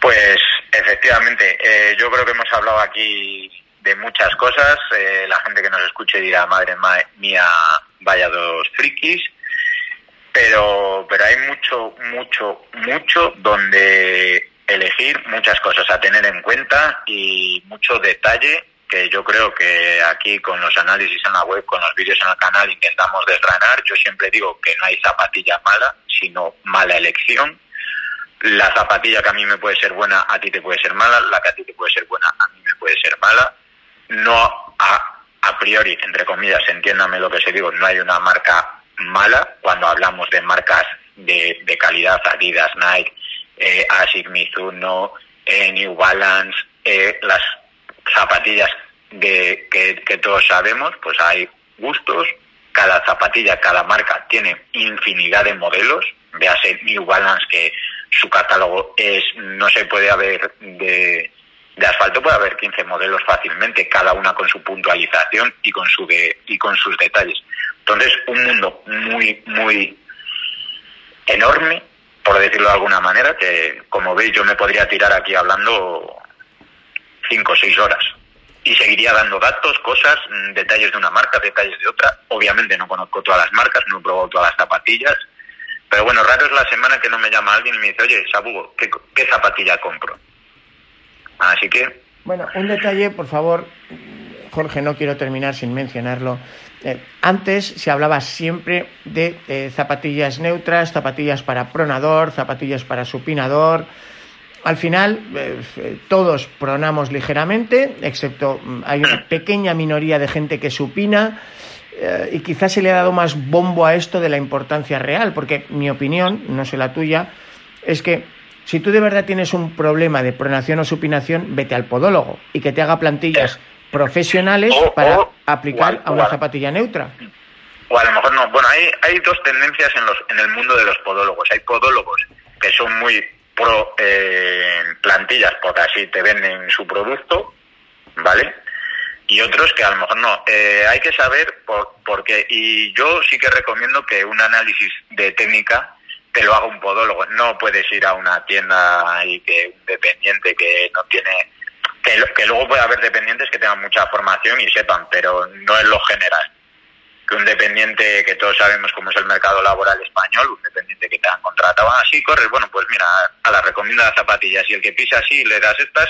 Pues efectivamente, yo creo que hemos hablado aquí muchas cosas. Eh, la gente que nos escuche dirá, madre mía, vaya dos frikis. Pero, pero hay mucho, mucho, mucho donde elegir, muchas cosas a tener en cuenta y mucho detalle que yo creo que aquí con los análisis en la web, con los vídeos en el canal intentamos desgranar. Yo siempre digo que no hay zapatilla mala, sino mala elección. La zapatilla que a mí me puede ser buena, a ti te puede ser mala, la que a ti te puede ser buena, a mí me puede ser mala no a, a priori, entre comillas, entiéndame lo que se digo, no hay una marca mala cuando hablamos de marcas de, de calidad, Adidas, Nike, eh, Asics, Mizuno, eh, New Balance, eh, las zapatillas de, que, que todos sabemos, pues hay gustos, cada zapatilla, cada marca tiene infinidad de modelos, véase New Balance que su catálogo es, no se puede haber de de asfalto puede haber 15 modelos fácilmente, cada una con su puntualización y con, sus detalles. Entonces, un mundo muy, muy enorme, por decirlo de alguna manera, que como veis yo me podría tirar aquí hablando cinco o seis horas y seguiría dando datos, cosas, mm, detalles de una marca, detalles de otra. Obviamente no conozco todas las marcas, no he probado todas las zapatillas, pero bueno, raro es la semana que no me llama alguien y me dice, oye, Sabugo, ¿qué, qué zapatilla compro? Así que... Bueno, un detalle, por favor, Jorge, no quiero terminar sin mencionarlo. Eh, antes se hablaba siempre de eh, zapatillas neutras, zapatillas para pronador, zapatillas para supinador. Al final, eh, todos pronamos ligeramente, excepto mm, hay una pequeña minoría de gente que supina. y quizás se le ha dado más bombo a esto de la importancia real, porque mi opinión, no sé la tuya, es que si tú de verdad tienes un problema de pronación o supinación, vete al podólogo y que te haga plantillas profesionales para aplicar a una zapatilla neutra. O a lo mejor no. Bueno, hay, hay dos tendencias en, los, en el mundo de los podólogos. Hay podólogos que son muy pro eh, plantillas porque así te venden su producto, ¿vale? Y otros que a lo mejor no. Eh, hay que saber por, por, qué. Y yo sí que recomiendo que un análisis de técnica te lo haga un podólogo. No puedes ir a una tienda y que un dependiente que no tiene... Que, que luego puede haber dependientes que tengan mucha formación y sepan, pero no es lo general que un dependiente que todos sabemos cómo es el mercado laboral español, un dependiente que te han contratado así, corres, bueno, pues mira, a la recomienda las zapatillas y el que pisa así le das estas,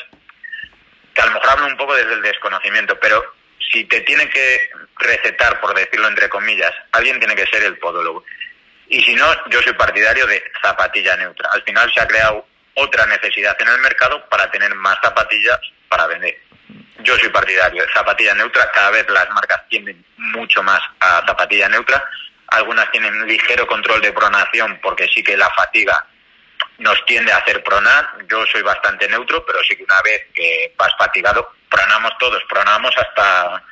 que a lo mejor habla un poco desde el desconocimiento, pero si te tiene que recetar, por decirlo entre comillas, alguien tiene que ser el podólogo. Y si no, yo soy partidario de zapatilla neutra. Al final se ha creado otra necesidad en el mercado para tener más zapatillas para vender yo soy partidario de zapatilla neutra. Cada vez las marcas tienden mucho más a zapatilla neutra. Algunas tienen ligero control de pronación porque sí que la fatiga nos tiende a hacer pronar. Yo soy bastante neutro, pero sí que una vez que vas fatigado, pronamos todos, pronamos hasta...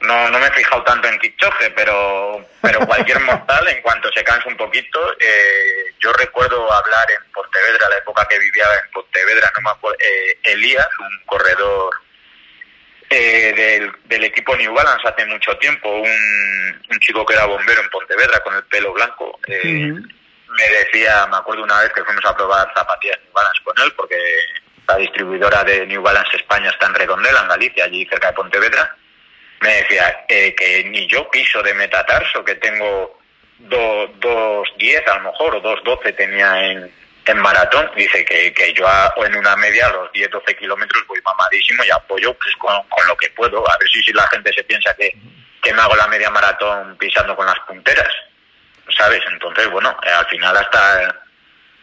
No, no me he fijado tanto en Kichoje, pero, pero cualquier mortal, en cuanto se cansa un poquito, eh, yo recuerdo hablar en Pontevedra, la época que vivía en Pontevedra, no me acuerdo, eh, Elías, un corredor eh, del, del, equipo New Balance hace mucho tiempo, un, un, chico que era bombero en Pontevedra con el pelo blanco. Eh, Me decía, me acuerdo una vez que fuimos a probar zapatillas New Balance con él, porque la distribuidora de New Balance España está en Redondela, en Galicia, allí cerca de Pontevedra. Me decía eh, que ni yo piso de metatarso, que tengo dos, dos diez a lo mejor, o dos doce tenía en, en maratón, dice que, que yo en una media a los 10-12 kilómetros voy mamadísimo y apoyo pues, con, lo que puedo. A ver si, si la gente se piensa que, que me hago la media maratón pisando con las punteras, ¿sabes? Entonces, bueno, eh, al final hasta,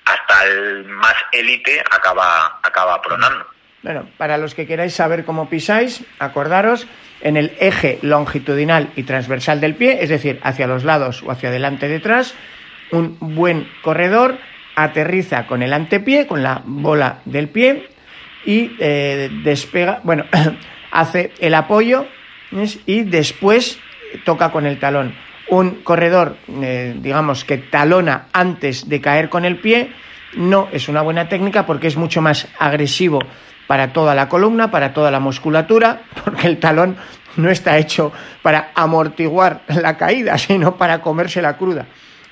hasta el más élite acaba, acaba pronando. Bueno, para los que queráis saber cómo pisáis, acordaros en el eje longitudinal y transversal del pie, es decir, hacia los lados o hacia adelante detrás, un buen corredor aterriza con el antepié, con la bola del pie y eh, despega, bueno, hace el apoyo y después toca con el talón. Un corredor, eh, digamos, que talona antes de caer con el pie, no es una buena técnica porque es mucho más agresivo para toda la columna, para toda la musculatura, porque el talón no está hecho para amortiguar la caída, sino para comerse la cruda.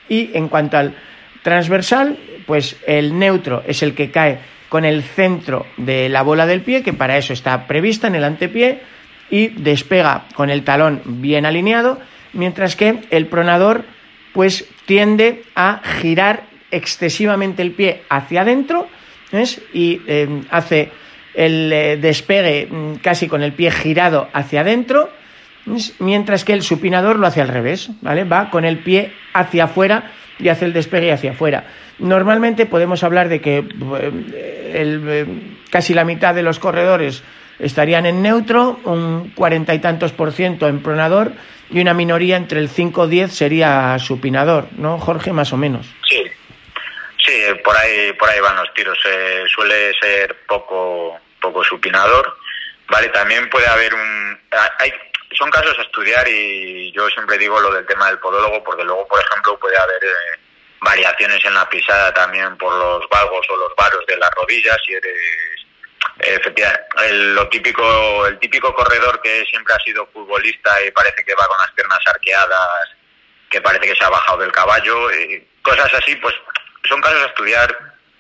Y en cuanto al transversal, pues el neutro es el que cae con el centro de la bola del pie, que para eso está prevista en el antepié, y despega con el talón bien alineado, mientras que el pronador pues tiende a girar excesivamente el pie hacia adentro y eh, hace el eh, despegue mm, casi con el pie girado hacia adentro, mientras que el supinador lo hace al revés, ¿vale? Va con el pie hacia afuera y hace el despegue hacia afuera. Normalmente podemos hablar de que eh, eh, casi la mitad de los corredores estarían en neutro, un cuarenta y tantos por ciento en pronador y una minoría entre el 5 o 10 sería supinador, ¿no, Jorge? Más o menos. Sí, por ahí, por ahí van los tiros. Eh, suele ser poco, poco supinador. Vale, también puede haber un. Hay, son casos a estudiar y yo siempre digo lo del tema del podólogo porque luego, por ejemplo, puede haber eh, variaciones en la pisada también por los valgos o los varos de las rodillas si eres efectivamente el, lo típico el típico corredor que siempre ha sido futbolista y parece que va con las piernas arqueadas que parece que se ha bajado del caballo y cosas así pues son casos a estudiar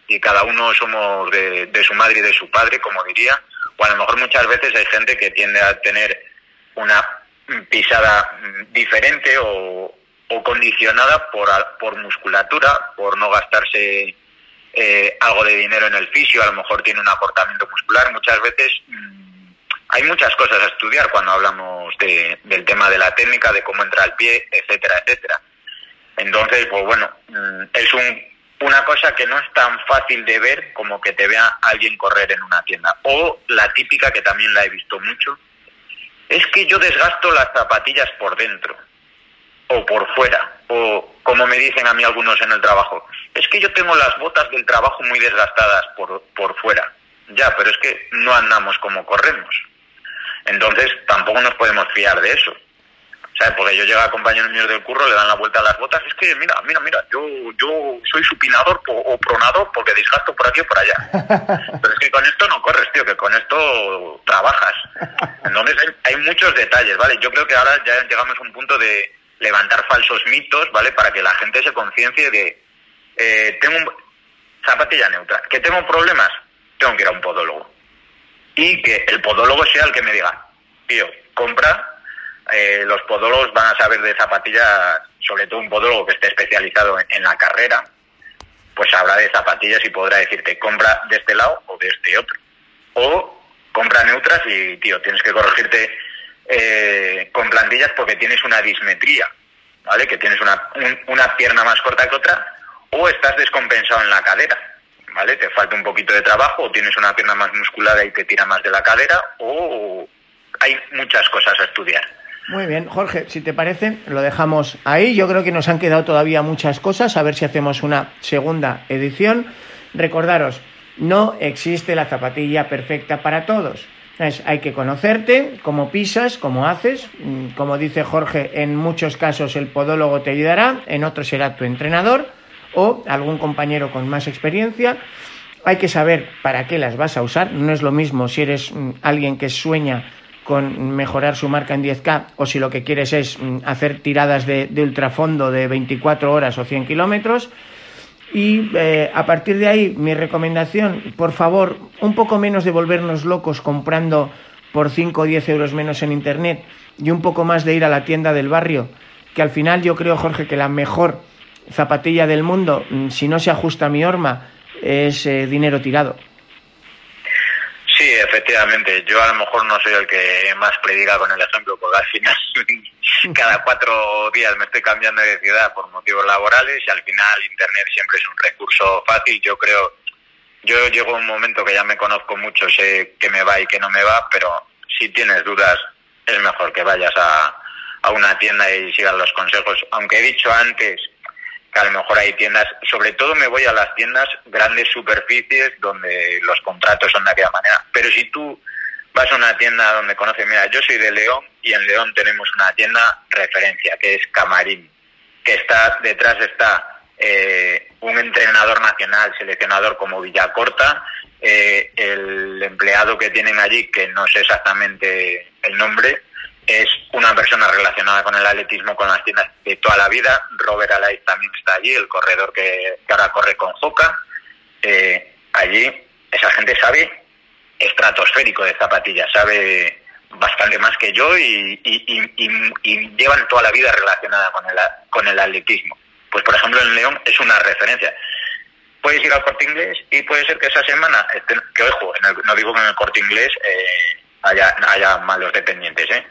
y cada uno somos de, de su madre y de su padre como diría o a lo mejor muchas veces hay gente que tiende a tener una pisada diferente o, condicionada por, por musculatura, por no gastarse eh, algo de dinero en el fisio, a lo mejor tiene un aportamiento muscular. Muchas veces mm, hay muchas cosas a estudiar cuando hablamos de, del tema de la técnica, de cómo entra el pie, etcétera, etcétera. Entonces, pues bueno, mm, es un, una cosa que no es tan fácil de ver como que te vea alguien correr en una tienda. O la típica, que también la he visto mucho, es que yo desgasto las zapatillas por dentro o por fuera, o como me dicen a mí algunos en el trabajo, es que yo tengo las botas del trabajo muy desgastadas por, por fuera. Ya, pero es que no andamos como corremos. Entonces tampoco nos podemos fiar de eso. ¿Sabes? Porque yo llego a compañeros míos del curro, le dan la vuelta a las botas. Es que, mira, mira, mira, yo, yo soy supinador o pronador porque desgasto por aquí o por allá. Pero es que con esto no corres, tío, que con esto trabajas. Entonces hay, hay muchos detalles, ¿vale? Yo creo que ahora ya llegamos a un punto de levantar falsos mitos, ¿vale? Para que la gente se conciencie de, eh, tengo un, zapatilla neutra, que tengo problemas, tengo que ir a un podólogo. Y que el podólogo sea el que me diga, tío, compra, eh, los podólogos van a saber de zapatillas, sobre todo un podólogo que esté especializado en, la carrera, pues sabrá de zapatillas y podrá decirte, compra de este lado o de este otro. O compra neutras y, tío, tienes que corregirte eh, con plantillas porque tienes una dismetría, ¿vale? Que tienes una, una pierna más corta que otra o estás descompensado en la cadera, ¿vale? Te falta un poquito de trabajo o tienes una pierna más musculada y te tira más de la cadera o hay muchas cosas a estudiar. Muy bien, Jorge, si te parece, lo dejamos ahí. Yo creo que nos han quedado todavía muchas cosas, a ver si hacemos una segunda edición. Recordaros, no existe la zapatilla perfecta para todos. hay que conocerte, cómo pisas, cómo haces. Mm, como dice Jorge, en muchos casos el podólogo te ayudará, en otros será tu entrenador o algún compañero con más experiencia. Hay que saber para qué las vas a usar. No es lo mismo si eres mm, alguien que sueña con mejorar su marca en 10K o si lo que quieres es mm, hacer tiradas de, ultrafondo de 24 horas o 100 kilómetros. Y eh, a partir de ahí, mi recomendación, por favor, un poco menos de volvernos locos comprando por 5 o 10 euros menos en Internet y un poco más de ir a la tienda del barrio, que al final yo creo, Jorge, que la mejor zapatilla del mundo, mm, si no se ajusta a mi horma, es eh, dinero tirado. Sí, efectivamente. Yo a lo mejor no soy el que más prediga con el ejemplo, porque al final cada cuatro días me estoy cambiando de ciudad por motivos laborales y al final Internet siempre es un recurso fácil. Yo creo, yo llego a un momento que ya me conozco mucho, sé que me va y que no me va, pero si tienes dudas es mejor que vayas a, a una tienda y sigas los consejos. Aunque he dicho antes que a lo mejor hay tiendas, sobre todo me voy a las tiendas grandes superficies donde los contratos son de aquella manera. Pero si tú vas a una tienda donde conoces, mira, yo soy de León y en León tenemos una tienda referencia que es Camarín, que está detrás está eh, un entrenador nacional, seleccionador como Villacorta, eh, el empleado que tienen allí, que no sé exactamente el nombre, es una persona relacionada con el atletismo, con las tiendas de toda la vida. Robert Alay también está allí, el corredor que, ahora corre con Joca. Eh, allí esa gente sabe estratosférico de zapatillas, sabe bastante más que yo y, llevan toda la vida relacionada con el, con el atletismo. Pues por ejemplo en León es una referencia. Puedes ir al corte inglés y puede ser que esa semana, que ojo, no digo que en el corte inglés eh, haya malos dependientes, ¿eh?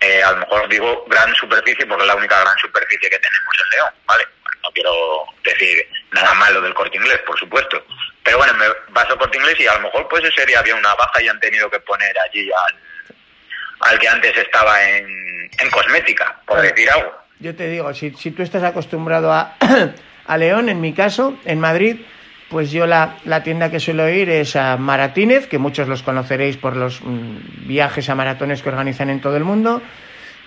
Eh, a lo mejor digo gran superficie porque es la única gran superficie que tenemos en León, ¿vale? No quiero decir nada malo del corte inglés, por supuesto. Pero bueno, me al corte inglés y a lo mejor pues ese día había una baja y han tenido que poner allí al, al que antes estaba en, en cosmética, por decir algo. Yo te digo, si, si tú estás acostumbrado a, a León, en mi caso, en Madrid, pues yo la, la, tienda que suelo ir es a Maratínez, que muchos los conoceréis por los mm, viajes a maratones que organizan en todo el mundo.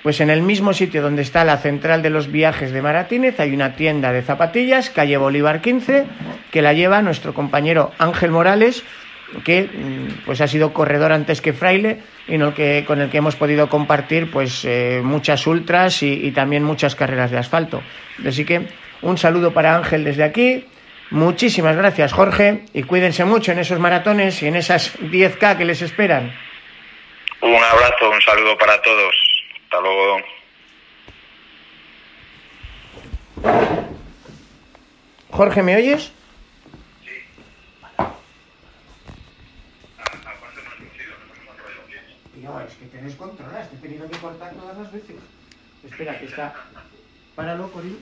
Pues en el mismo sitio donde está la central de los viajes de Maratínez hay una tienda de zapatillas, calle Bolívar 15, que la lleva nuestro compañero Ángel Morales, que mm, pues ha sido corredor antes que fraile y que, con el que hemos podido compartir pues eh, muchas ultras y también muchas carreras de asfalto. Así que un saludo para Ángel desde aquí Muchísimas gracias, Jorge, y cuídense mucho en esos maratones y en esas 10K que les esperan. Un abrazo, un saludo para todos. Hasta luego. Jorge, ¿me oyes? Sí. Tío, es que te descontrolas, te he tenido que cortar todas las veces. Espera, que está... Páralo, Corín.